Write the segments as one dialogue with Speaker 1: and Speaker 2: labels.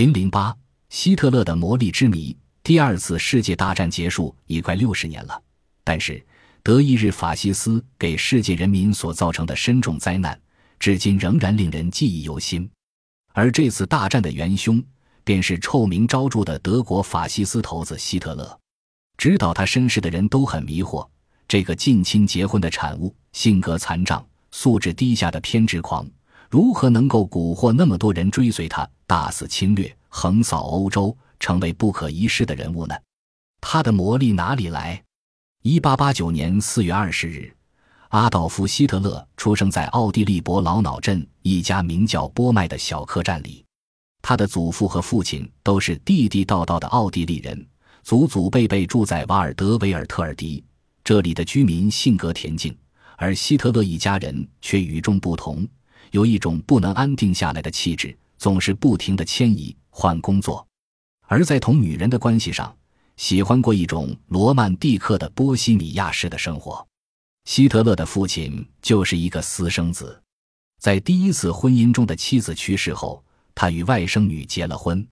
Speaker 1: 零零八，希特勒的魔力之谜。第二次世界大战结束已快六十年了，但是德意日法西斯给世界人民所造成的深重灾难，至今仍然令人记忆犹新。而这次大战的元凶，便是臭名昭著的德国法西斯头子希特勒。知道他身世的人都很迷惑：这个近亲结婚的产物，性格残障、素质低下的偏执狂，如何能够蛊惑那么多人追随他，大肆侵略，横扫欧洲？成为不可一世的人物呢？他的魔力哪里来？一八八九年四月二十日，阿道夫·希特勒出生在奥地利伯劳瑙镇一家名叫波麦的小客栈里。他的祖父和父亲都是地地道道的奥地利人，祖祖辈辈住在瓦尔德维尔特尔迪。这里的居民性格恬静，而希特勒一家人却与众不同，有一种不能安定下来的气质，总是不停的迁移换工作。而在同女人的关系上，喜欢过一种罗曼蒂克的波西米亚式的生活。希特勒的父亲就是一个私生子，在第一次婚姻中的妻子去世后，他与外甥女结了婚。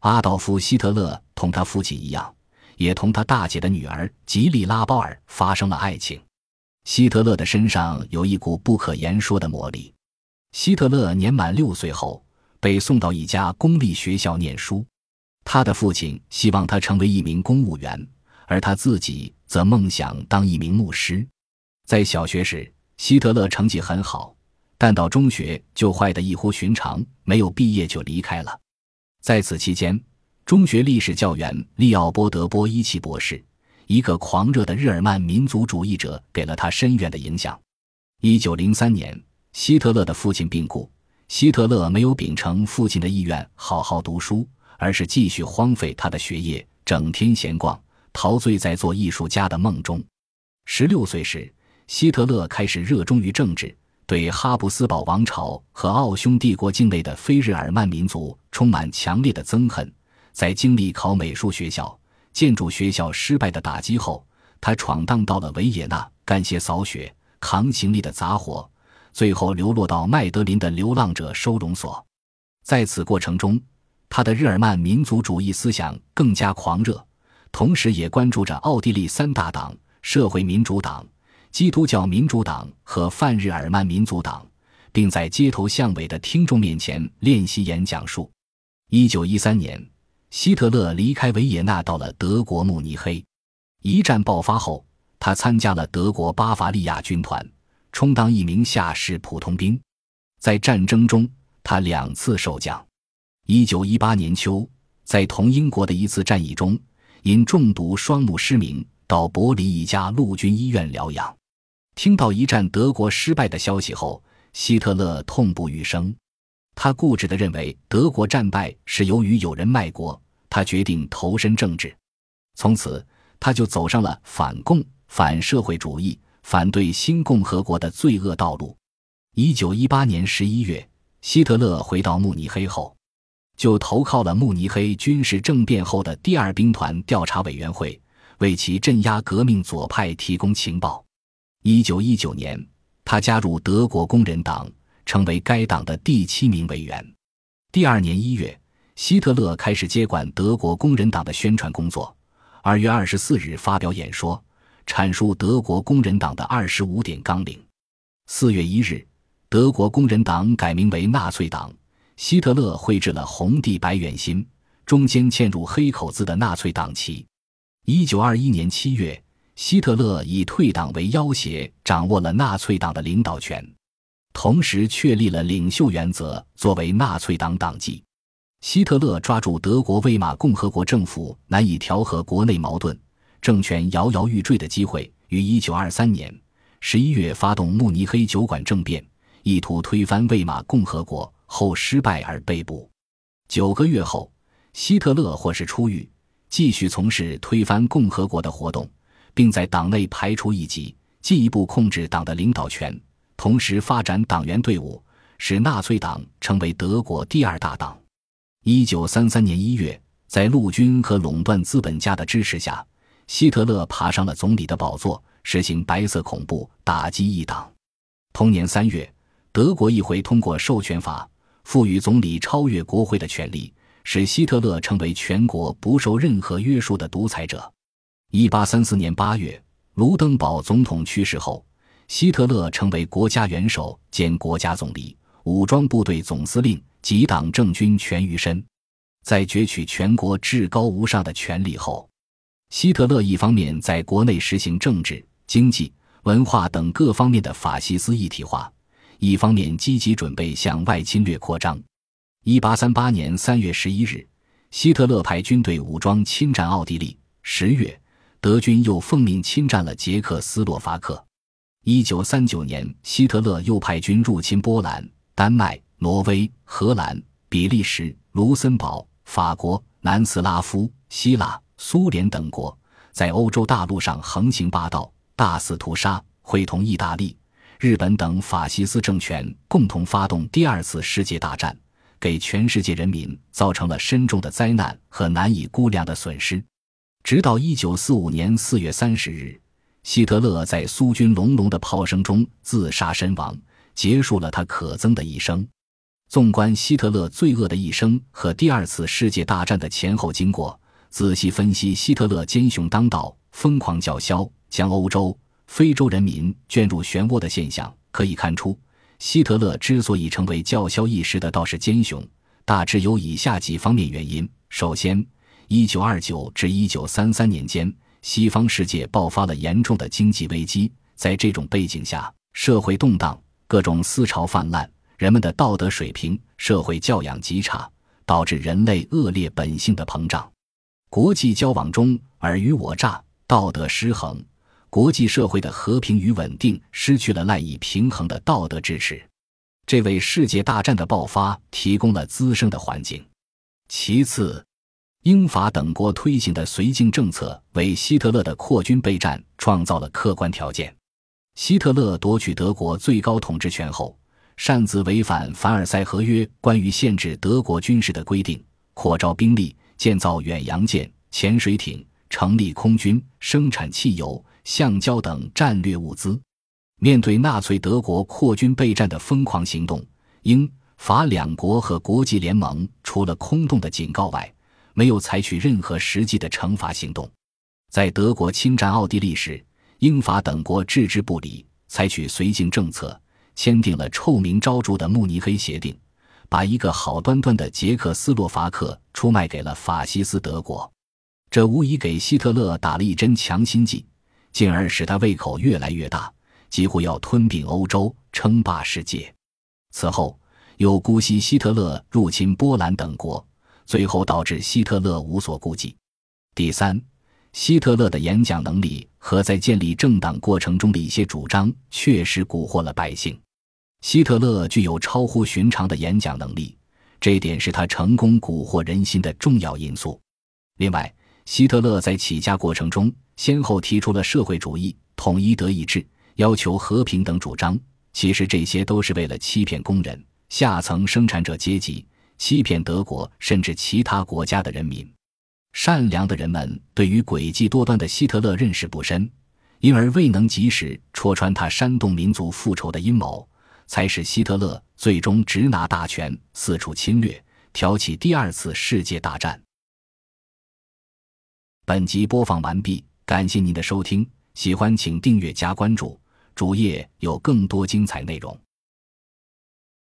Speaker 1: 阿道夫·希特勒同他父亲一样，也同他大姐的女儿吉利拉·鲍尔发生了爱情。希特勒的身上有一股不可言说的魔力。希特勒年满六岁后，被送到一家公立学校念书。他的父亲希望他成为一名公务员，而他自己则梦想当一名牧师。在小学时，希特勒成绩很好，但到中学就坏得异乎寻常，没有毕业就离开了。在此期间，中学历史教员利奥波德·波伊奇博士，一个狂热的日耳曼民族主义者，给了他深远的影响。一九零三年，希特勒的父亲病故，希特勒没有秉承父亲的意愿，好好读书。而是继续荒废他的学业，整天闲逛，陶醉在做艺术家的梦中。十六岁时，希特勒开始热衷于政治，对哈布斯堡王朝和奥匈帝国境内的非日耳曼民族充满强烈的憎恨。在经历考美术学校、建筑学校失败的打击后，他闯荡到了维也纳，干些扫雪、扛行李的杂活，最后流落到麦德林的流浪者收容所。在此过程中，他的日耳曼民族主义思想更加狂热，同时也关注着奥地利三大党——社会民主党、基督教民主党和泛日耳曼民族党，并在街头巷尾的听众面前练习演讲术。一九一三年，希特勒离开维也纳，到了德国慕尼黑。一战爆发后，他参加了德国巴伐利亚军团，充当一名下士普通兵。在战争中，他两次受奖。一九一八年秋，在同英国的一次战役中，因中毒双目失明，到柏林一家陆军医院疗养。听到一战德国失败的消息后，希特勒痛不欲生。他固执地认为德国战败是由于有人卖国。他决定投身政治，从此他就走上了反共、反社会主义、反对新共和国的罪恶道路。一九一八年十一月，希特勒回到慕尼黑后。就投靠了慕尼黑军事政变后的第二兵团调查委员会，为其镇压革命左派提供情报。一九一九年，他加入德国工人党，成为该党的第七名委员。第二年一月，希特勒开始接管德国工人党的宣传工作。二月二十四日发表演说，阐述德国工人党的二十五点纲领。四月一日，德国工人党改名为纳粹党。希特勒绘制了红地白圆心，中间嵌入黑口字的纳粹党旗。一九二一年七月，希特勒以退党为要挟，掌握了纳粹党的领导权，同时确立了领袖原则作为纳粹党党纪。希特勒抓住德国魏玛共和国政府难以调和国内矛盾、政权摇摇欲坠的机会，于一九二三年十一月发动慕尼黑酒馆政变，意图推翻魏玛共和国。后失败而被捕，九个月后，希特勒获释出狱，继续从事推翻共和国的活动，并在党内排除异己，进一步控制党的领导权，同时发展党员队伍，使纳粹党成为德国第二大党。一九三三年一月，在陆军和垄断资本家的支持下，希特勒爬上了总理的宝座，实行白色恐怖，打击异党。同年三月，德国议会通过授权法。赋予总理超越国会的权利，使希特勒成为全国不受任何约束的独裁者。一八三四年八月，卢登堡总统去世后，希特勒成为国家元首兼国家总理、武装部队总司令及党政军全于身。在攫取全国至高无上的权力后，希特勒一方面在国内实行政治、经济、文化等各方面的法西斯一体化，一方面积极准备向外侵略扩张。一八三八年三月十一日，希特勒派军队武装侵占奥地利。十月，德军又奉命侵占了捷克斯洛伐克。一九三九年，希特勒又派军入侵波兰、丹麦、挪威、荷兰、比利时、卢森堡、法国、南斯拉夫、希腊、苏联等国，在欧洲大陆上横行霸道，大肆屠杀，会同意大利、日本等法西斯政权共同发动第二次世界大战。给全世界人民造成了深重的灾难和难以估量的损失。直到一九四五年四月三十日，希特勒在苏军隆隆的炮声中自杀身亡，结束了他可憎的一生。纵观希特勒罪恶的一生和第二次世界大战的前后经过，仔细分析希特勒奸雄当道、疯狂叫嚣、将欧洲、非洲人民卷入漩涡的现象，可以看出。希特勒之所以成为叫嚣一时的道士奸雄，大致有以下几方面原因：首先，一九二九至一九三三年间，西方世界爆发了严重的经济危机，在这种背景下，社会动荡，各种思潮泛滥，人们的道德水平、社会教养极差，导致人类恶劣本性的膨胀，国际交往中尔虞我诈，道德失衡。国际社会的和平与稳定失去了赖以平衡的道德支持，这为世界大战的爆发提供了滋生的环境。其次，英法等国推行的绥靖政策为希特勒的扩军备战创造了客观条件。希特勒夺取德国最高统治权后，擅自违反凡尔赛合约关于限制德国军事的规定，扩招兵力，建造远洋舰、潜水艇，成立空军，生产汽油。橡胶等战略物资，面对纳粹德国扩军备战的疯狂行动，英法两国和国际联盟除了空洞的警告外，没有采取任何实际的惩罚行动。在德国侵占奥地利时，英法等国置之不理，采取绥靖政策，签订了臭名昭著的慕尼黑协定，把一个好端端的捷克斯洛伐克出卖给了法西斯德国，这无疑给希特勒打了一针强心剂。进而使他胃口越来越大，几乎要吞并欧洲、称霸世界。此后又姑息希特勒入侵波兰等国，最后导致希特勒无所顾忌。第三，希特勒的演讲能力和在建立政党过程中的一些主张，确实蛊惑了百姓。希特勒具有超乎寻常的演讲能力，这一点是他成功蛊惑人心的重要因素。另外，希特勒在起家过程中。先后提出了社会主义、统一德意志、要求和平等主张，其实这些都是为了欺骗工人、下层生产者阶级，欺骗德国甚至其他国家的人民。善良的人们对于诡计多端的希特勒认识不深，因而未能及时戳穿他煽动民族复仇的阴谋，才使希特勒最终直拿大权，四处侵略，挑起第二次世界大战。本集播放完毕。感谢您的收听，喜欢请订阅加关注，主页有更多精彩内容。